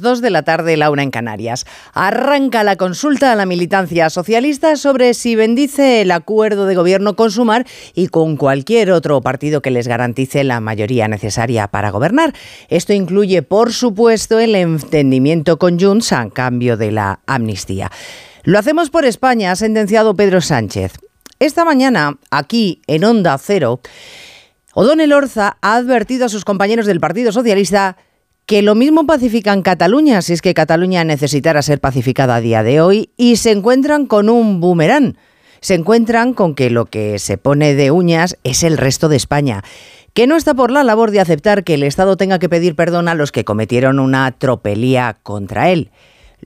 2 de la tarde, Laura en Canarias. Arranca la consulta a la militancia socialista sobre si bendice el acuerdo de gobierno con Sumar y con cualquier otro partido que les garantice la mayoría necesaria para gobernar. Esto incluye, por supuesto, el entendimiento con Junts a cambio de la amnistía. Lo hacemos por España, ha sentenciado Pedro Sánchez. Esta mañana, aquí en Onda Cero, O'Donnell Orza ha advertido a sus compañeros del Partido Socialista que lo mismo pacifican Cataluña, si es que Cataluña necesitara ser pacificada a día de hoy, y se encuentran con un boomerang. Se encuentran con que lo que se pone de uñas es el resto de España, que no está por la labor de aceptar que el Estado tenga que pedir perdón a los que cometieron una tropelía contra él.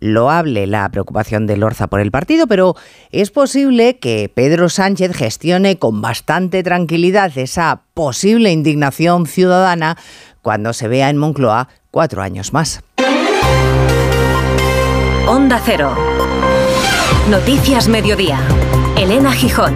Loable la preocupación de Lorza por el partido, pero es posible que Pedro Sánchez gestione con bastante tranquilidad esa posible indignación ciudadana cuando se vea en Moncloa cuatro años más. Onda Cero. Noticias Mediodía. Elena Gijón.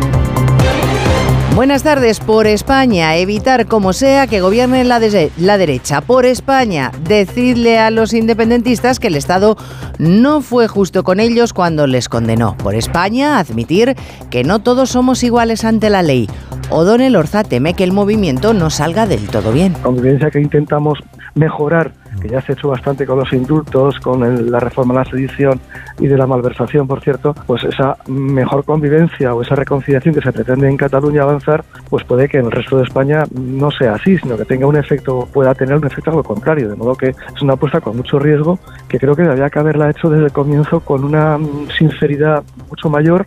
Buenas tardes. Por España, evitar como sea que gobierne la, la, derecha. Por España, decirle a los independentistas que el Estado no fue justo con ellos cuando les condenó. Por España, admitir que no todos somos iguales ante la ley. O'Donnell Orza teme que el movimiento no salga del todo bien. Convivencia que intentamos mejorar ya se ha hecho bastante con los indultos, con la reforma de la sedición y de la malversación, por cierto, pues esa mejor convivencia o esa reconciliación que se pretende en Cataluña avanzar, pues puede que en el resto de España no sea así, sino que tenga un efecto, pueda tener un efecto algo contrario, de modo que es una apuesta con mucho riesgo que creo que había que haberla hecho desde el comienzo con una sinceridad mucho mayor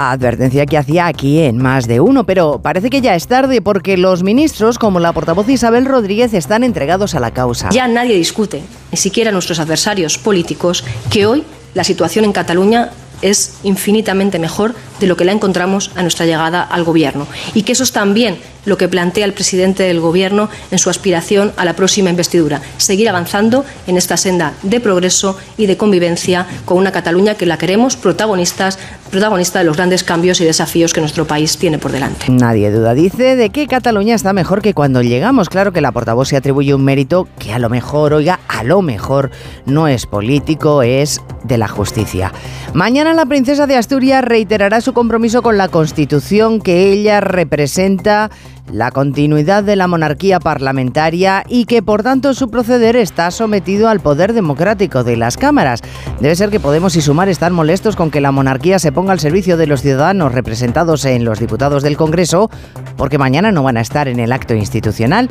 advertencia que hacía aquí en más de uno, pero parece que ya es tarde porque los ministros, como la portavoz Isabel Rodríguez, están entregados a la causa. Ya nadie discute, ni siquiera nuestros adversarios políticos, que hoy la situación en Cataluña es infinitamente mejor de lo que la encontramos a nuestra llegada al Gobierno. Y que eso es también lo que plantea el presidente del Gobierno en su aspiración a la próxima investidura. Seguir avanzando en esta senda de progreso y de convivencia con una Cataluña que la queremos protagonistas, protagonista de los grandes cambios y desafíos que nuestro país tiene por delante. Nadie duda, dice, de que Cataluña está mejor que cuando llegamos. Claro que la portavoz se atribuye un mérito que a lo mejor, oiga, a lo mejor no es político, es de la justicia. Mañana la princesa de Asturias reiterará su compromiso con la Constitución que ella representa la continuidad de la monarquía parlamentaria y que por tanto su proceder está sometido al poder democrático de las cámaras. Debe ser que Podemos y Sumar están molestos con que la monarquía se ponga al servicio de los ciudadanos representados en los diputados del Congreso porque mañana no van a estar en el acto institucional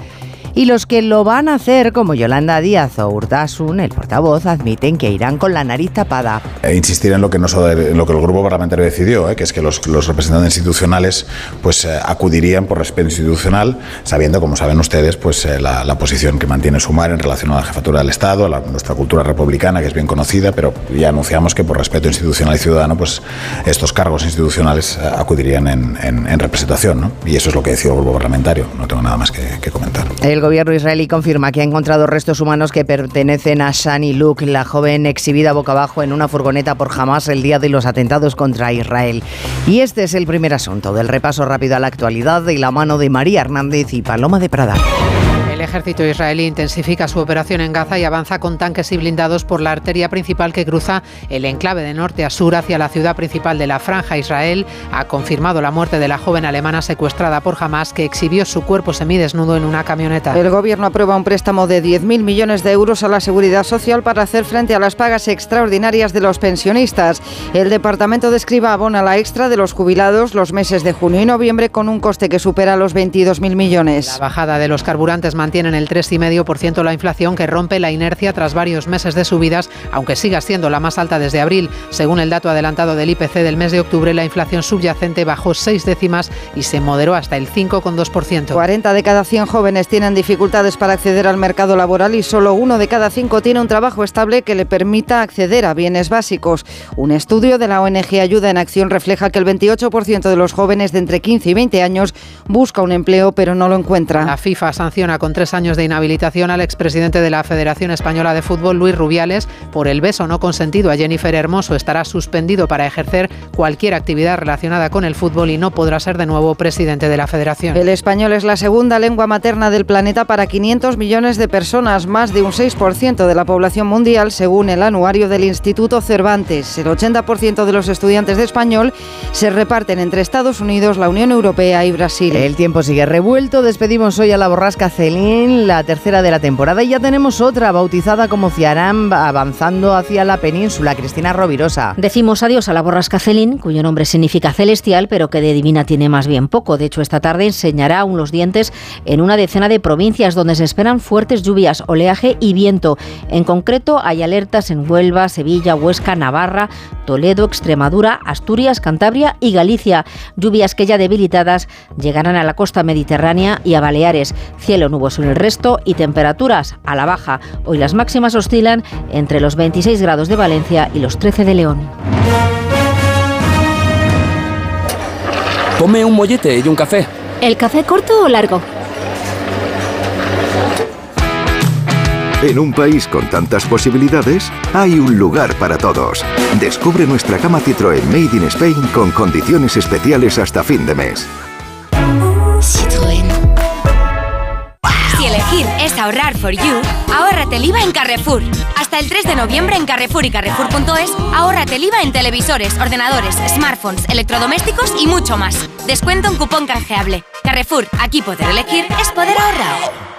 y los que lo van a hacer, como Yolanda Díaz o Urtasun, el portavoz, admiten que irán con la nariz tapada. E insistir en lo que, en lo que el grupo parlamentario decidió, ¿eh? que es que los, representantes institucionales pues, eh, acudirían por respeto institucional, sabiendo, como saben ustedes, pues, eh, la, posición que mantiene Sumar en relación a la jefatura del Estado, a nuestra cultura republicana, que es bien conocida, pero ya anunciamos que por respeto institucional y ciudadano, pues estos cargos institucionales acudirían en, representación. ¿no? Y eso es lo que decidió el grupo parlamentario. No tengo nada más que, que comentar. El gobierno israelí confirma que ha encontrado restos humanos que pertenecen a Shani Luke, la joven exhibida boca abajo en una furgoneta por Hamas el día de los atentados contra Israel. Y este es el primer asunto del repaso rápido a la actualidad de la mano de María Hernández y Paloma de Prada. El ejército israelí intensifica su operación en Gaza y avanza con tanques y blindados por la arteria principal que cruza el enclave de norte a sur hacia la ciudad principal de la franja. Israel ha confirmado la muerte de la joven alemana secuestrada por Hamas que exhibió su cuerpo semidesnudo en una camioneta. El gobierno aprueba un préstamo de 10.000 millones de euros a la seguridad social para hacer frente a las pagas extraordinarias de los pensionistas. El departamento de Escriba abona la extra de los jubilados los meses de junio y noviembre con un coste que supera los 22.000 millones. La bajada de los carburantes mantienen el 3,5% la inflación que rompe la inercia tras varios meses de subidas, aunque siga siendo la más alta desde abril. Según el dato adelantado del IPC del mes de octubre, la inflación subyacente bajó seis décimas y se moderó hasta el 5,2%. 40 de cada 100 jóvenes tienen dificultades para acceder al mercado laboral y solo uno de cada cinco tiene un trabajo estable que le permita acceder a bienes básicos. Un estudio de la ONG Ayuda en Acción refleja que el 28% de los jóvenes de entre 15 y 20 años busca un empleo pero no lo encuentra. La FIFA sanciona contra tres años de inhabilitación al expresidente de la Federación Española de Fútbol, Luis Rubiales, por el beso no consentido a Jennifer Hermoso. Estará suspendido para ejercer cualquier actividad relacionada con el fútbol y no podrá ser de nuevo presidente de la Federación. El español es la segunda lengua materna del planeta para 500 millones de personas, más de un 6% de la población mundial, según el anuario del Instituto Cervantes. El 80% de los estudiantes de español se reparten entre Estados Unidos, la Unión Europea y Brasil. El tiempo sigue revuelto. Despedimos hoy a la borrasca Celín, la tercera de la temporada, y ya tenemos otra bautizada como Ciarán avanzando hacia la península. Cristina Rovirosa. Decimos adiós a la borrasca Celín, cuyo nombre significa celestial, pero que de divina tiene más bien poco. De hecho, esta tarde enseñará aún los dientes en una decena de provincias donde se esperan fuertes lluvias, oleaje y viento. En concreto, hay alertas en Huelva, Sevilla, Huesca, Navarra, Toledo, Extremadura, Asturias, Cantabria y Galicia. Lluvias que ya debilitadas llegarán a la costa mediterránea y a Baleares. Cielo nuboso en el resto y temperaturas a la baja. Hoy las máximas oscilan entre los 26 grados de Valencia y los 13 de León. Ponme un mollete y un café. ¿El café corto o largo? En un país con tantas posibilidades, hay un lugar para todos. Descubre nuestra cama Citroën Made in Spain con condiciones especiales hasta fin de mes. Elegir es ahorrar for you, ahórrate el IVA en Carrefour. Hasta el 3 de noviembre en Carrefour y Carrefour.es, ahórrate el IVA en televisores, ordenadores, smartphones, electrodomésticos y mucho más. Descuento en cupón canjeable. Carrefour, aquí poder elegir es poder ahorrar.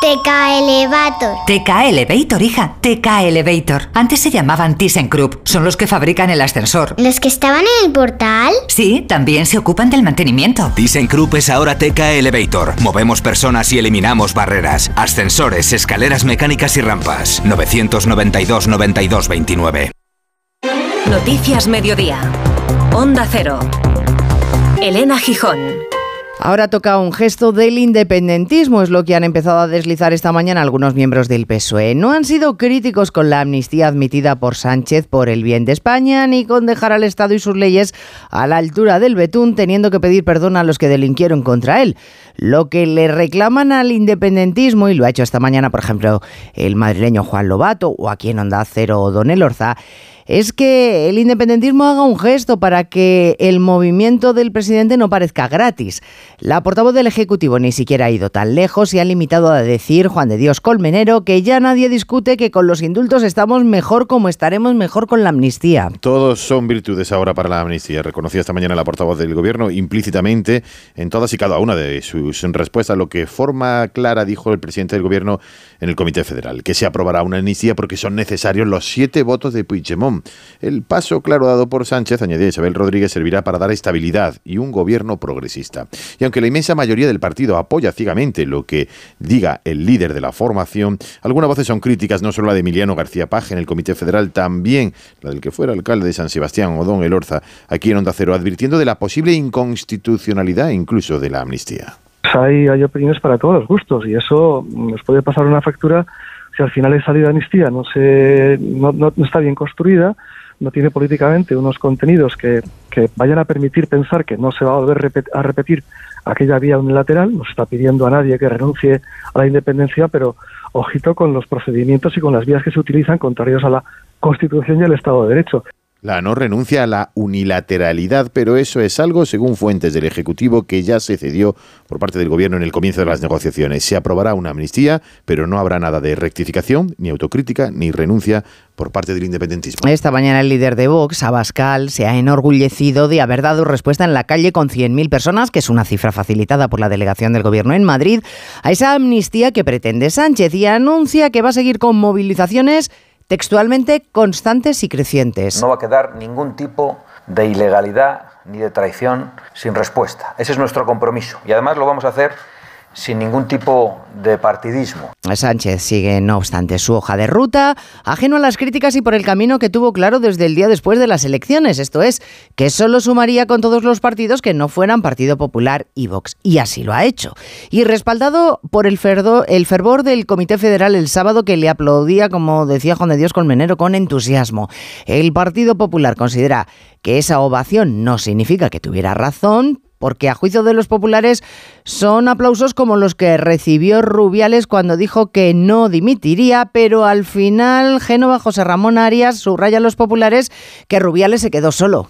TK Elevator. TK Elevator, hija. TK Elevator. Antes se llamaban ThyssenKrupp. Son los que fabrican el ascensor. ¿Los que estaban en el portal? Sí, también se ocupan del mantenimiento. ThyssenKrupp es ahora TK Elevator. Movemos personas y eliminamos barreras. Ascensores, escaleras mecánicas y rampas. 992 92 29. Noticias Mediodía. Onda Cero. Elena Gijón. Ahora toca un gesto del independentismo, es lo que han empezado a deslizar esta mañana algunos miembros del PSOE. No han sido críticos con la amnistía admitida por Sánchez por el bien de España, ni con dejar al Estado y sus leyes a la altura del betún, teniendo que pedir perdón a los que delinquieron contra él. Lo que le reclaman al independentismo, y lo ha hecho esta mañana, por ejemplo, el madrileño Juan Lobato, o aquí en Onda Cero Don Elorza, es que el independentismo haga un gesto para que el movimiento del presidente no parezca gratis. La portavoz del Ejecutivo ni siquiera ha ido tan lejos y ha limitado a decir Juan de Dios Colmenero que ya nadie discute que con los indultos estamos mejor como estaremos mejor con la amnistía. Todos son virtudes ahora para la amnistía, reconocía esta mañana la portavoz del Gobierno implícitamente en todas y cada una de sus respuestas, lo que forma clara dijo el presidente del Gobierno en el Comité Federal, que se aprobará una amnistía porque son necesarios los siete votos de Puigdemont. El paso claro dado por Sánchez, añadía Isabel Rodríguez, servirá para dar estabilidad y un gobierno progresista. Y aunque la inmensa mayoría del partido apoya ciegamente lo que diga el líder de la formación, algunas voces son críticas, no solo la de Emiliano García Paje en el Comité Federal, también la del que fuera alcalde de San Sebastián, o Don Elorza, aquí en Onda Cero, advirtiendo de la posible inconstitucionalidad incluso de la amnistía. Hay, hay opiniones para todos los gustos y eso nos puede pasar una factura si al final esa ley de amnistía no, se, no, no, está bien construida, no tiene políticamente unos contenidos que, que, vayan a permitir pensar que no se va a volver a repetir aquella vía unilateral, no se está pidiendo a nadie que renuncie a la independencia, pero ojito con los procedimientos y con las vías que se utilizan contrarios a la Constitución y al Estado de Derecho. La no renuncia a la unilateralidad, pero eso es algo, según fuentes del Ejecutivo, que ya se cedió por parte del Gobierno en el comienzo de las negociaciones. Se aprobará una amnistía, pero no habrá nada de rectificación, ni autocrítica, ni renuncia por parte del independentismo. Esta mañana el líder de Vox, Abascal, se ha enorgullecido de haber dado respuesta en la calle con 100.000 personas, que es una cifra facilitada por la delegación del Gobierno en Madrid, a esa amnistía que pretende Sánchez y anuncia que va a seguir con movilizaciones textualmente constantes y crecientes. No va a quedar ningún tipo de ilegalidad ni de traición sin respuesta. Ese es nuestro compromiso y además lo vamos a hacer sin ningún tipo de partidismo. Sánchez sigue, no obstante, su hoja de ruta, ajeno a las críticas y por el camino que tuvo claro desde el día después de las elecciones, esto es, que solo sumaría con todos los partidos que no fueran Partido Popular y Vox, y así lo ha hecho. Y respaldado por el, fervor del Comité Federal el sábado que le aplaudía, como decía Juan de Dios Colmenero, con entusiasmo. El Partido Popular considera que esa ovación no significa que tuviera razón, porque a juicio de los populares son aplausos como los que recibió Rubiales cuando dijo que no dimitiría, pero al final Génova José Ramón Arias subraya a los populares que Rubiales se quedó solo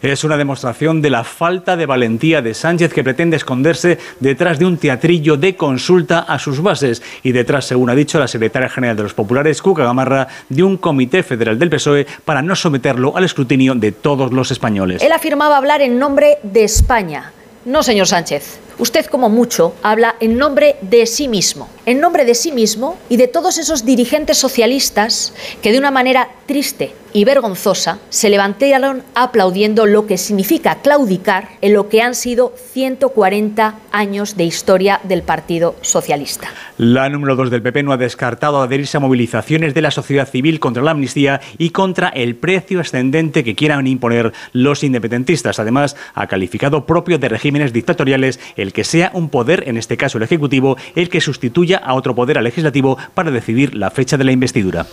es una demostración de la falta de valentía de Sánchez que pretende esconderse detrás de un teatrillo de consulta a sus bases y detrás, según ha dicho la secretaria general de los populares, Cuca Gamarra, de un comité federal del PSOE para no someterlo al escrutinio de todos los españoles. Él afirmaba hablar en nombre de España. No, señor Sánchez. Usted, como mucho, habla en nombre de sí mismo, en nombre de sí mismo y de todos esos dirigentes socialistas que de una manera triste y vergonzosa se levantaron aplaudiendo lo que significa claudicar en lo que han sido 140 años de historia del Partido Socialista. La número 2 del PP no ha descartado adherirse a movilizaciones de la sociedad civil contra la amnistía y contra el precio ascendente que quieran imponer los independentistas. Además, ha calificado propio de regímenes dictatoriales que sea un poder, en este caso el Ejecutivo, el que sustituya a otro poder al legislativo para decidir la fecha de la investidura.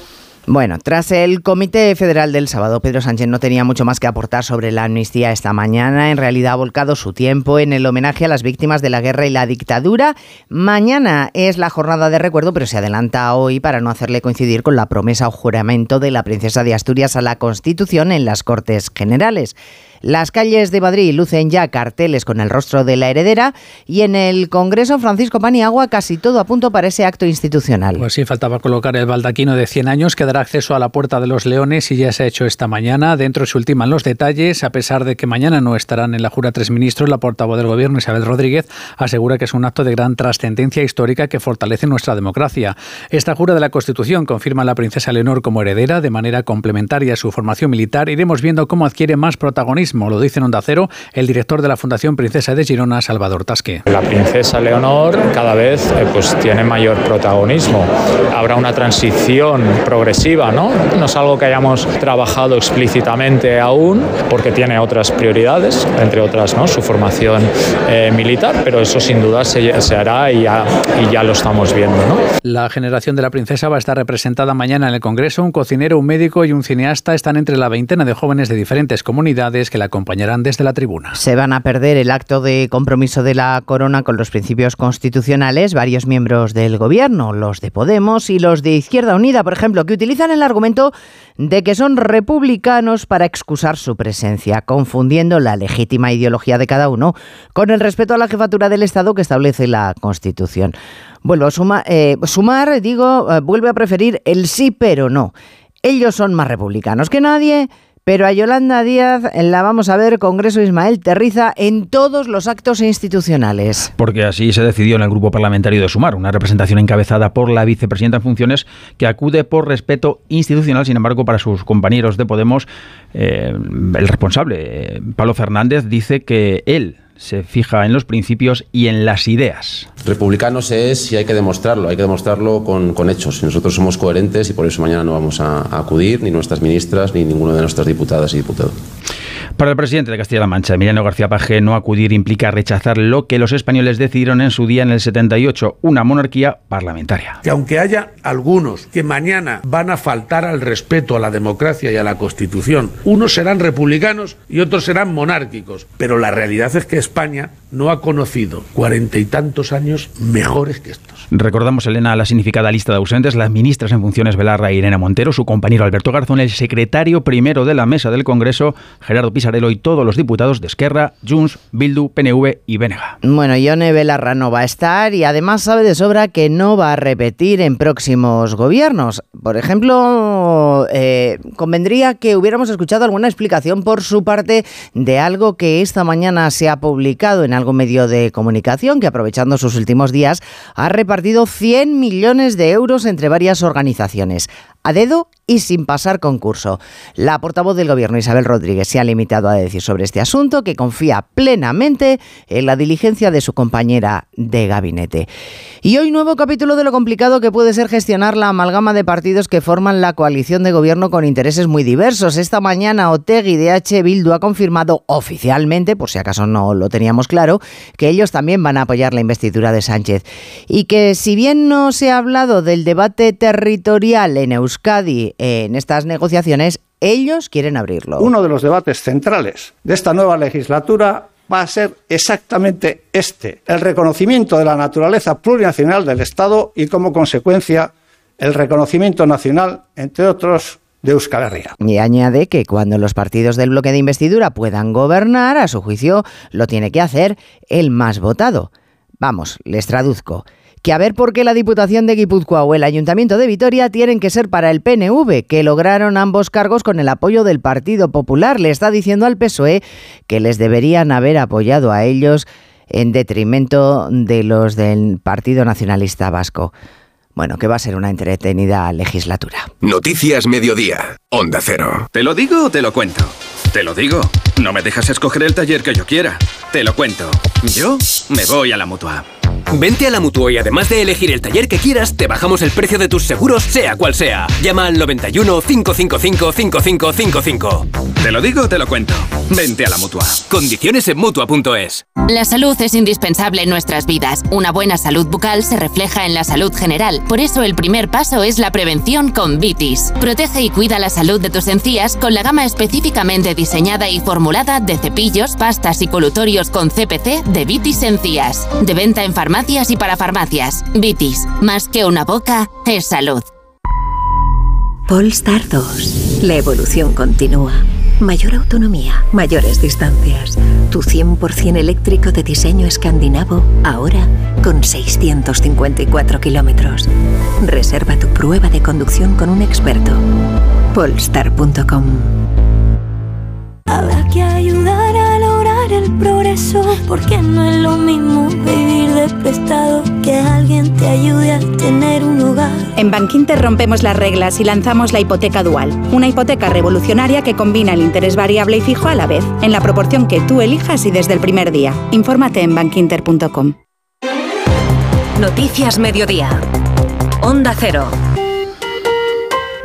Bueno, tras el Comité Federal del sábado, Pedro Sánchez no tenía mucho más que aportar sobre la amnistía esta mañana. En realidad ha volcado su tiempo en el homenaje a las víctimas de la guerra y la dictadura. Mañana es la jornada de recuerdo, pero se adelanta hoy para no hacerle coincidir con la promesa o juramento de la princesa de Asturias a la Constitución en las Cortes Generales. Las calles de Madrid lucen ya carteles con el rostro de la heredera y en el Congreso Francisco Paniagua casi todo a punto para ese acto institucional. Pues sí, faltaba colocar el baldaquino de 100 años que dará acceso a la Puerta de los Leones y ya se ha hecho esta mañana. Dentro se ultiman los detalles, a pesar de que mañana no estarán en la jura tres ministros, la portavoz del Gobierno, Isabel Rodríguez, asegura que es un acto de gran trascendencia histórica que fortalece nuestra democracia. Esta jura de la Constitución confirma a la princesa Leonor como heredera de manera complementaria a su formación militar. Iremos viendo cómo adquiere más protagonismo lo dice en Onda Cero el director de la Fundación Princesa de Girona, Salvador Tasque. La princesa Leonor cada vez eh, pues, tiene mayor protagonismo. Habrá una transición progresiva, ¿no? No es algo que hayamos trabajado explícitamente aún, porque tiene otras prioridades, entre otras ¿no? su formación eh, militar, pero eso sin duda se, se hará y ya, y ya, lo estamos viendo. ¿no? La generación de la princesa va a estar representada mañana en el Congreso. Un cocinero, un médico y un cineasta están entre la veintena de jóvenes de diferentes comunidades que acompañarán desde la tribuna. Se van a perder el acto de compromiso de la corona con los principios constitucionales varios miembros del gobierno, los de Podemos y los de Izquierda Unida, por ejemplo, que utilizan el argumento de que son republicanos para excusar su presencia, confundiendo la legítima ideología de cada uno con el respeto a la jefatura del Estado que establece la Constitución. Vuelvo eh, sumar, digo, eh, vuelve a preferir el sí pero no. Ellos son más republicanos que nadie pero a Yolanda Díaz la vamos a ver Congreso Ismael Terriza en todos los actos institucionales. Porque así se decidió en el grupo parlamentario de Sumar, una representación encabezada por la vicepresidenta en funciones que acude por respeto institucional, sin embargo, para sus compañeros de Podemos, eh, el responsable, eh, Pablo Fernández, dice que él se fija en los principios y en las ideas. Republicanos es y hay que demostrarlo, hay que demostrarlo con, con hechos. Nosotros somos coherentes y por eso mañana no vamos a, a acudir, ni nuestras ministras, ni ninguno de nuestras diputadas y diputados. Para el presidente de Castilla-La Mancha, Emiliano García Paje, no acudir implica rechazar lo que los españoles decidieron en su día en el 78, una monarquía parlamentaria. Que aunque haya algunos que mañana van a faltar al respeto a la democracia y a la Constitución, unos serán republicanos y otros serán monárquicos, pero la realidad es que España no ha conocido cuarenta y tantos años mejores que estos. Recordamos, Elena, la significada lista de ausentes, las ministras en funciones Belarra e Irene Montero, su compañero Alberto Garzón, el secretario primero de la mesa del Congreso, Gerardo Pisarello y todos los diputados de Esquerra, Junts, Bildu, PNV y Benega. Bueno, Ione Belarra no va a estar y además sabe de sobra que no va a repetir en próximos gobiernos. Por ejemplo, eh, convendría que hubiéramos escuchado alguna explicación por su parte de algo que esta mañana se ha publicado en algún medio de comunicación que aprovechando sus últimos días ha repartido 100 millones de euros entre varias organizaciones. A dedo y sin pasar concurso. La portavoz del Gobierno, Isabel Rodríguez, se ha limitado a decir sobre este asunto que confía plenamente en la diligencia de su compañera de gabinete. Y hoy nuevo capítulo de lo complicado que puede ser gestionar la amalgama de partidos que forman la coalición de gobierno con intereses muy diversos. Esta mañana Otegui de H. Bildu ha confirmado oficialmente, por si acaso no lo teníamos claro, que ellos también van a apoyar la investidura de Sánchez. Y que si bien no se ha hablado del debate territorial en Euskadi en estas negociaciones, ellos quieren abrirlo. Uno de los debates centrales de esta nueva legislatura va a ser exactamente este, el reconocimiento de la naturaleza plurinacional del Estado y como consecuencia el reconocimiento nacional, entre otros, de Euskal Herria. Y añade que cuando los partidos del bloque de investidura puedan gobernar, a su juicio, lo tiene que hacer el más votado. Vamos, les traduzco que a ver por qué la Diputación de Guipúzcoa o el Ayuntamiento de Vitoria tienen que ser para el PNV, que lograron ambos cargos con el apoyo del Partido Popular. Le está diciendo al PSOE que les deberían haber apoyado a ellos en detrimento de los del Partido Nacionalista Vasco. Bueno, que va a ser una entretenida legislatura. Noticias Mediodía, Onda Cero. ¿Te lo digo o te lo cuento? Te lo digo. No me dejas escoger el taller que yo quiera. Te lo cuento. Yo me voy a la mutua. Vente a la Mutua y además de elegir el taller que quieras, te bajamos el precio de tus seguros, sea cual sea. Llama al 91 555 5555. Te lo digo, te lo cuento. Vente a la Mutua. Condiciones en Mutua.es. La salud es indispensable en nuestras vidas. Una buena salud bucal se refleja en la salud general. Por eso el primer paso es la prevención con Vitis. Protege y cuida la salud de tus encías con la gama específicamente diseñada y formulada de cepillos, pastas y colutorios con CPC de Vitis Encías. De venta en farmacia farmacias y para farmacias. Vitis, más que una boca, es salud. Polestar 2. La evolución continúa. Mayor autonomía, mayores distancias. Tu 100% eléctrico de diseño escandinavo, ahora con 654 kilómetros. Reserva tu prueba de conducción con un experto. Polestar.com Habrá que ayudar a lograr el progreso, porque no es lo mismo vivir prestado que alguien te ayude a tener un hogar. En Bankinter rompemos las reglas y lanzamos la hipoteca dual, una hipoteca revolucionaria que combina el interés variable y fijo a la vez, en la proporción que tú elijas y desde el primer día. Infórmate en bankinter.com. Noticias Mediodía. Onda Cero.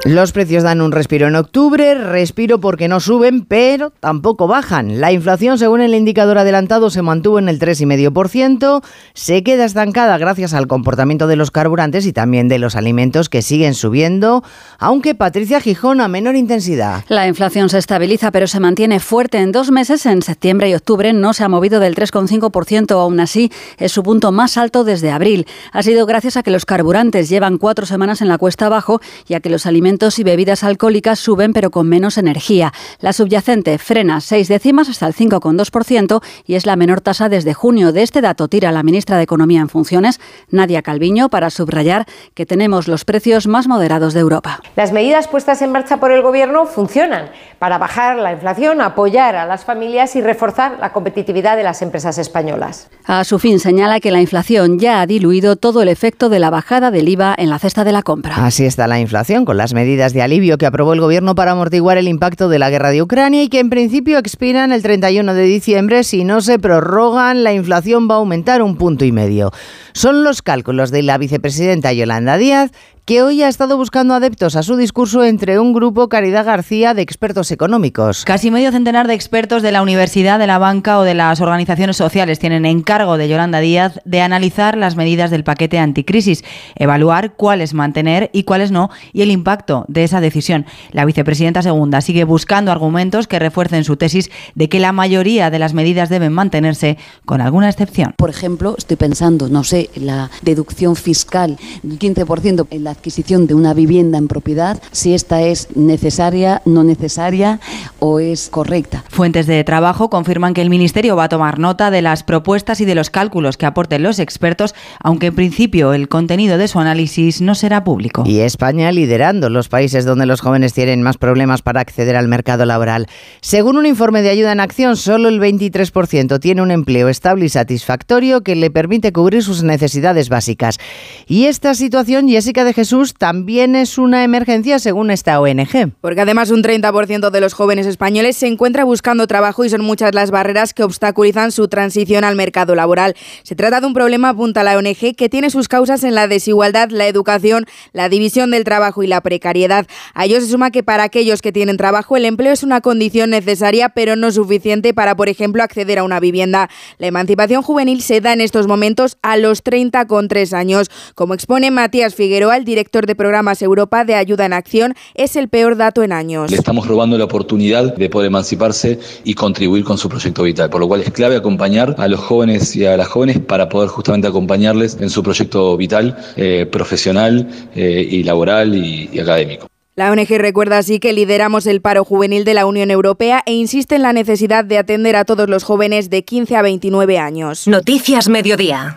Los precios dan un respiro en octubre, respiro porque no suben, pero tampoco bajan. La inflación, según el indicador adelantado, se mantuvo en el 3,5%, se queda estancada gracias al comportamiento de los carburantes y también de los alimentos que siguen subiendo, aunque Patricia Gijón a menor intensidad. La inflación se estabiliza, pero se mantiene fuerte en dos meses. En septiembre y octubre no se ha movido del 3,5%, aún así es su punto más alto desde abril. Ha sido gracias a que los carburantes llevan cuatro semanas en la cuesta abajo y a que los alimentos y bebidas alcohólicas suben pero con menos energía. La subyacente frena seis décimas hasta el 5,2% y es la menor tasa desde junio. De este dato tira la ministra de Economía en funciones, Nadia Calviño, para subrayar que tenemos los precios más moderados de Europa. Las medidas puestas en marcha por el Gobierno funcionan para bajar la inflación, apoyar a las familias y reforzar la competitividad de las empresas españolas. A su fin señala que la inflación ya ha diluido todo el efecto de la bajada del IVA en la cesta de la compra. Así está la inflación con las medidas medidas de alivio que aprobó el Gobierno para amortiguar el impacto de la guerra de Ucrania y que en principio expiran el 31 de diciembre. Si no se prorrogan, la inflación va a aumentar un punto y medio. Son los cálculos de la vicepresidenta Yolanda Díaz que hoy ha estado buscando adeptos a su discurso entre un grupo Caridad García de expertos económicos. Casi medio centenar de expertos de la universidad, de la banca o de las organizaciones sociales tienen encargo de Yolanda Díaz de analizar las medidas del paquete anticrisis, evaluar cuáles mantener y cuáles no y el impacto de esa decisión. La vicepresidenta segunda sigue buscando argumentos que refuercen su tesis de que la mayoría de las medidas deben mantenerse con alguna excepción. Por ejemplo, estoy pensando, no sé, la deducción fiscal del 15% en la adquisición de una vivienda en propiedad, si esta es necesaria, no necesaria o es correcta. Fuentes de trabajo confirman que el Ministerio va a tomar nota de las propuestas y de los cálculos que aporten los expertos, aunque en principio el contenido de su análisis no será público. Y España liderando los países donde los jóvenes tienen más problemas para acceder al mercado laboral. Según un informe de ayuda en acción, solo el 23% tiene un empleo estable y satisfactorio que le permite cubrir sus necesidades básicas. Y esta situación, Jessica de Jesús, Jesús, también es una emergencia según esta ONG. Porque además un 30% de los jóvenes españoles se encuentra buscando trabajo y son muchas las barreras que obstaculizan su transición al mercado laboral. Se trata de un problema, apunta la ONG, que tiene sus causas en la desigualdad, la educación, la división del trabajo y la precariedad. A ello se suma que para aquellos que tienen trabajo el empleo es una condición necesaria pero no suficiente para, por ejemplo, acceder a una vivienda. La emancipación juvenil se da en estos momentos a los 30 con 3 años. Como expone Matías Figueroa, el director de programas Europa de Ayuda en Acción, es el peor dato en años. Le estamos robando la oportunidad de poder emanciparse y contribuir con su proyecto vital, por lo cual es clave acompañar a los jóvenes y a las jóvenes para poder justamente acompañarles en su proyecto vital, eh, profesional eh, y laboral y académico. La ONG recuerda así que lideramos el paro juvenil de la Unión Europea e insiste en la necesidad de atender a todos los jóvenes de 15 a 29 años. Noticias Mediodía.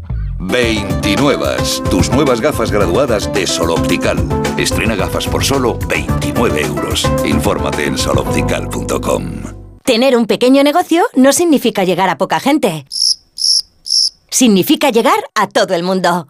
29. Tus nuevas gafas graduadas de Sol Optical. Estrena gafas por solo 29 euros. Infórmate en soloptical.com. Tener un pequeño negocio no significa llegar a poca gente. Significa llegar a todo el mundo.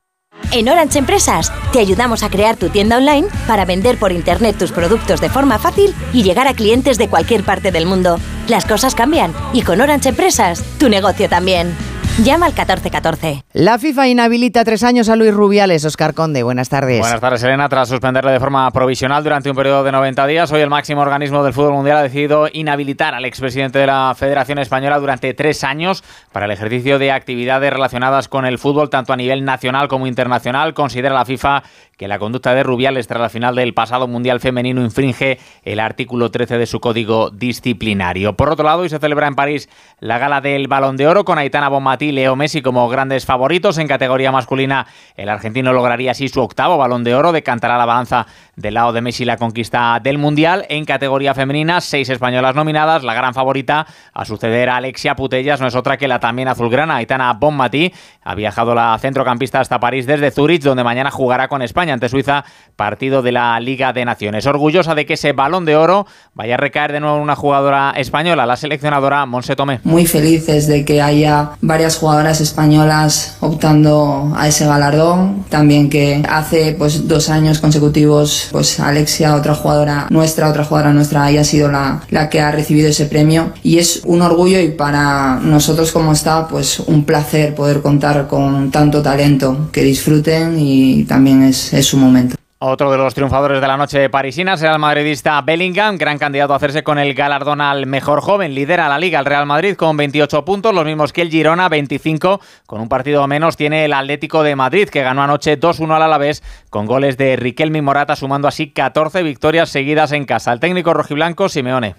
En Orange Empresas te ayudamos a crear tu tienda online para vender por internet tus productos de forma fácil y llegar a clientes de cualquier parte del mundo. Las cosas cambian y con Orange Empresas tu negocio también. Llama al 1414. La FIFA inhabilita tres años a Luis Rubiales. Oscar Conde, buenas tardes. Buenas tardes, Elena. Tras suspenderle de forma provisional durante un periodo de 90 días, hoy el máximo organismo del fútbol mundial ha decidido inhabilitar al expresidente de la Federación Española durante tres años para el ejercicio de actividades relacionadas con el fútbol, tanto a nivel nacional como internacional. Considera la FIFA que la conducta de Rubiales tras la final del pasado Mundial Femenino infringe el artículo 13 de su código disciplinario. Por otro lado, hoy se celebra en París la gala del Balón de Oro con Aitana Bonmatí Leo Messi como grandes favoritos. En categoría masculina, el argentino lograría así su octavo Balón de Oro, decantará la balanza del lado de Messi la conquista del Mundial. En categoría femenina, seis españolas nominadas. La gran favorita a suceder a Alexia Putellas no es otra que la también azulgrana, Aitana Bonmatí. Ha viajado la centrocampista hasta París desde Zurich, donde mañana jugará con España ante Suiza, partido de la Liga de Naciones. Orgullosa de que ese balón de oro vaya a recaer de nuevo en una jugadora española, la seleccionadora Monse Tomé. Muy felices de que haya varias jugadoras españolas optando a ese galardón. También que hace pues dos años consecutivos, pues Alexia, otra jugadora nuestra, otra jugadora nuestra, haya sido la, la que ha recibido ese premio. Y es un orgullo y para nosotros como está, pues un placer poder contar con tanto talento. Que disfruten y también es su momento. Otro de los triunfadores de la noche parisina será el madridista Bellingham, gran candidato a hacerse con el galardón al mejor joven. Lidera la liga el Real Madrid con 28 puntos, los mismos que el Girona, 25. Con un partido menos tiene el Atlético de Madrid, que ganó anoche 2-1 al Alavés con goles de Riquelme Morata, sumando así 14 victorias seguidas en casa. El técnico rojiblanco Simeone.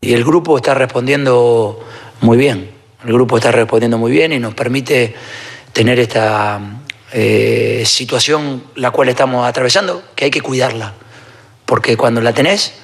Y el grupo está respondiendo muy bien. El grupo está respondiendo muy bien y nos permite tener esta eh, situación la cual estamos atravesando, que hay que cuidarla, porque cuando la tenés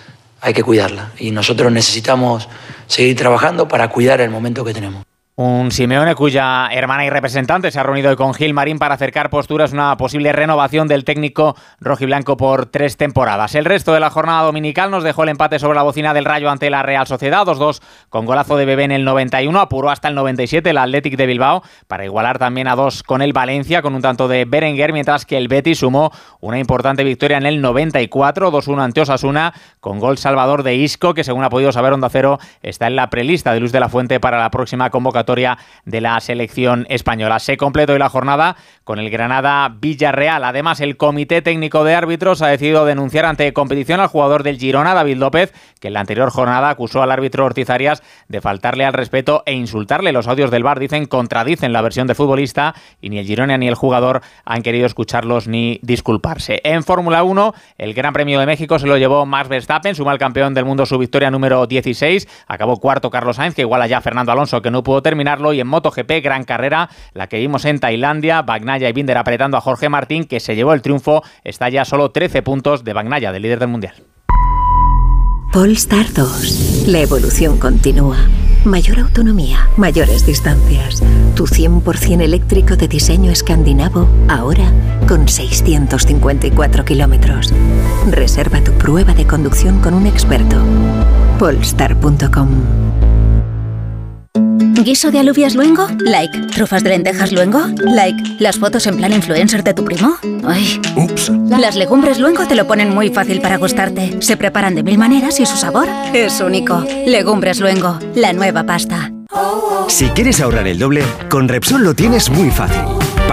hay que cuidarla y nosotros necesitamos seguir trabajando para cuidar el momento que tenemos. Un Simeone cuya hermana y representante se ha reunido hoy con Gil Marín para acercar posturas una posible renovación del técnico rojiblanco por tres temporadas. El resto de la jornada dominical nos dejó el empate sobre la bocina del Rayo ante la Real Sociedad, 2-2 con golazo de Bebé en el 91, apuró hasta el 97 el Athletic de Bilbao para igualar también a dos con el Valencia con un tanto de Berenguer, mientras que el Betis sumó una importante victoria en el 94, 2-1 ante Osasuna con gol salvador de Isco, que según ha podido saber Onda Cero está en la prelista de Luz de la Fuente para la próxima convocatoria de la selección española. Se completó hoy la jornada con el Granada Villarreal. Además, el Comité Técnico de Árbitros ha decidido denunciar ante competición al jugador del Girona, David López, que en la anterior jornada acusó al árbitro Ortiz Arias de faltarle al respeto e insultarle. Los audios del bar dicen contradicen la versión de futbolista y ni el Girona ni el jugador han querido escucharlos ni disculparse. En Fórmula 1, el Gran Premio de México se lo llevó Max Verstappen, suma al campeón del mundo su victoria número 16. Acabó cuarto Carlos Sainz, que iguala ya a Fernando Alonso, que no pudo terminar terminarlo y en MotoGP, gran carrera, la que vimos en Tailandia, Bagnaya y Binder apretando a Jorge Martín, que se llevó el triunfo, está ya solo 13 puntos de Bagnaya, del líder del Mundial. Polestar 2. La evolución continúa. Mayor autonomía, mayores distancias. Tu 100% eléctrico de diseño escandinavo, ahora con 654 kilómetros. Reserva tu prueba de conducción con un experto. Polestar.com ¿Guiso de alubias luengo? Like. ¿Trufas de lentejas luengo? Like. ¿Las fotos en plan influencer de tu primo? Ay. Ups. Las legumbres luengo te lo ponen muy fácil para gustarte. Se preparan de mil maneras y su sabor es único. Legumbres luengo, la nueva pasta. Si quieres ahorrar el doble, con Repsol lo tienes muy fácil.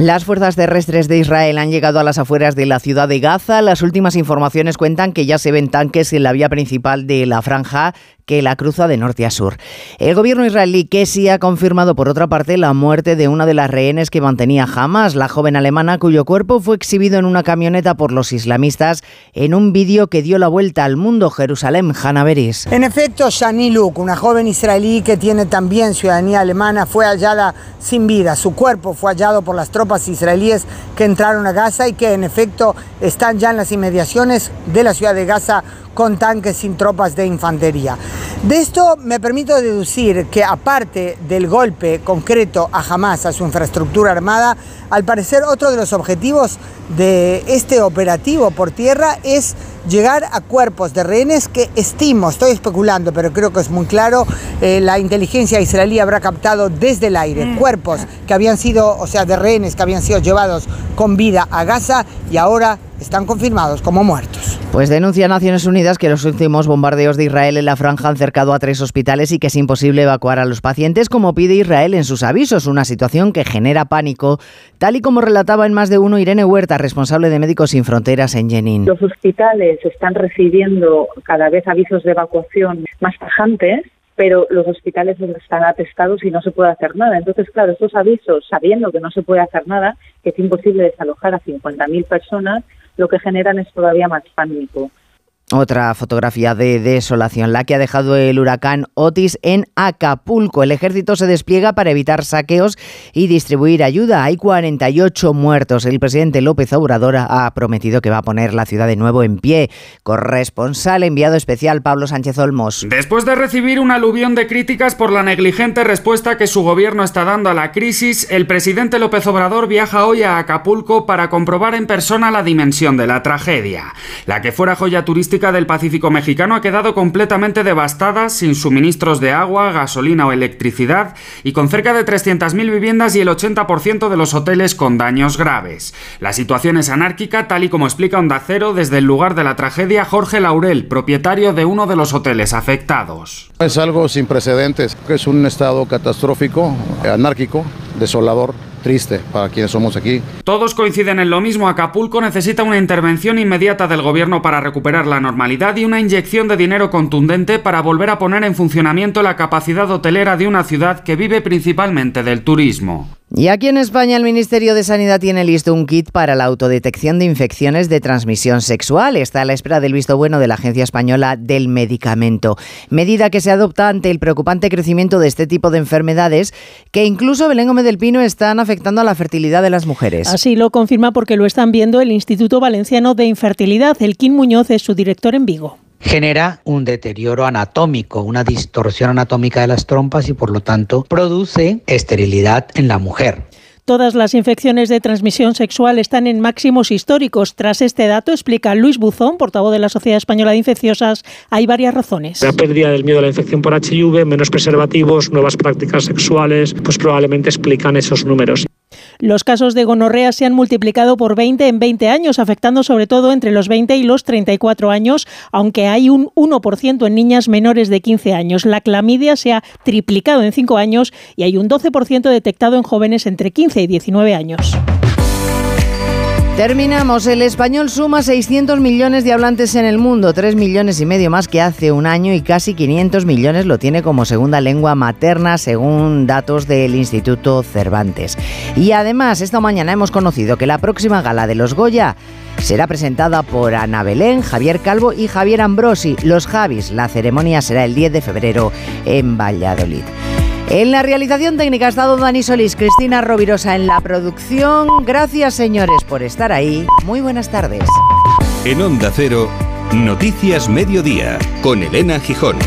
Las fuerzas terrestres de Israel han llegado a las afueras de la ciudad de Gaza. Las últimas informaciones cuentan que ya se ven tanques en la vía principal de la franja que la cruza de norte a sur. El gobierno israelí que sí ha confirmado por otra parte la muerte de una de las rehenes que mantenía Hamas, la joven alemana cuyo cuerpo fue exhibido en una camioneta por los islamistas en un vídeo que dio la vuelta al mundo Jerusalén Hanaveris. En efecto, Shani Luk, una joven israelí que tiene también ciudadanía alemana, fue hallada sin vida. Su cuerpo fue hallado por las tropas israelíes que entraron a Gaza y que en efecto están ya en las inmediaciones de la ciudad de Gaza con tanques sin tropas de infantería. De esto me permito deducir que aparte del golpe concreto a Hamas, a su infraestructura armada, al parecer otro de los objetivos de este operativo por tierra es llegar a cuerpos de rehenes que estimo, estoy especulando, pero creo que es muy claro, eh, la inteligencia israelí habrá captado desde el aire Mm. cuerpos que habían sido, o sea, de rehenes que habían sido llevados con vida a Gaza y ahora están confirmados como muertos. Pues denuncia Naciones Unidas que los últimos bombardeos de Israel en la franja han cercado a tres hospitales y que es imposible evacuar a los pacientes como pide Israel en sus avisos, una situación que genera pánico, tal y como relataba en más de uno Irene Huerta, responsable de Médicos Sin Fronteras en Jenin. Los hospitales están recibiendo cada vez avisos de evacuación más tajantes, pero los hospitales están atestados y no se puede hacer nada. Entonces, claro, estos avisos, sabiendo que no se puede hacer nada, que es imposible desalojar a 50.000 personas, lo que generan es todavía más pánico. Otra fotografía de desolación, la que ha dejado el huracán Otis en Acapulco. El ejército se despliega para evitar saqueos y distribuir ayuda. Hay 48 muertos. El presidente López Obrador ha prometido que va a poner la ciudad de nuevo en pie. Corresponsal enviado especial Pablo Sánchez Olmos. Después de recibir un aluvión de críticas por la negligente respuesta que su gobierno está dando a la crisis, el presidente López Obrador viaja hoy a Acapulco para comprobar en persona la dimensión de la tragedia. La que fuera joya turística del Pacífico mexicano ha quedado completamente devastada, sin suministros de agua, gasolina o electricidad y con cerca de 300.000 viviendas y el 80% de los hoteles con daños graves. La situación es anárquica, tal y como explica Onda Cero desde el lugar de la tragedia Jorge Laurel, propietario de uno de los hoteles afectados. Es algo sin precedentes, es un estado catastrófico, anárquico, desolador triste para quienes somos aquí. Todos coinciden en lo mismo. Acapulco necesita una intervención inmediata del gobierno para recuperar la normalidad y una inyección de dinero contundente para volver a poner en funcionamiento la capacidad hotelera de una ciudad que vive principalmente del turismo. Y aquí en España el Ministerio de Sanidad tiene listo un kit para la autodetección de infecciones de transmisión sexual. Está a la espera del visto bueno de la Agencia Española del Medicamento. Medida que se adopta ante el preocupante crecimiento de este tipo de enfermedades que incluso Belén Gómez del Pino están afectando a la fertilidad de las mujeres. Así lo confirma porque lo están viendo el Instituto Valenciano de Infertilidad. El Kim Muñoz es su director en Vigo genera un deterioro anatómico, una distorsión anatómica de las trompas y por lo tanto produce esterilidad en la mujer. Todas las infecciones de transmisión sexual están en máximos históricos. Tras este dato, explica Luis Buzón, portavoz de la Sociedad Española de Infecciosas, hay varias razones. La pérdida del miedo a la infección por HIV, menos preservativos, nuevas prácticas sexuales, pues probablemente explican esos números. Los casos de gonorrea se han multiplicado por 20 en 20 años, afectando sobre todo entre los 20 y los 34 años, aunque hay un 1% en niñas menores de 15 años. La clamidia se ha triplicado en 5 años y hay un 12% detectado en jóvenes entre 15 y 19 años. Terminamos. El español suma 600 millones de hablantes en el mundo, 3 millones y medio más que hace un año y casi 500 millones lo tiene como segunda lengua materna según datos del Instituto Cervantes. Y además, esta mañana hemos conocido que la próxima gala de los Goya será presentada por Ana Belén, Javier Calvo y Javier Ambrosi, los Javis. La ceremonia será el 10 de febrero en Valladolid. En la realización técnica ha estado Dani Solís, Cristina Rovirosa en la producción. Gracias, señores, por estar ahí. Muy buenas tardes. En Onda Cero, Noticias Mediodía, con Elena Gijón.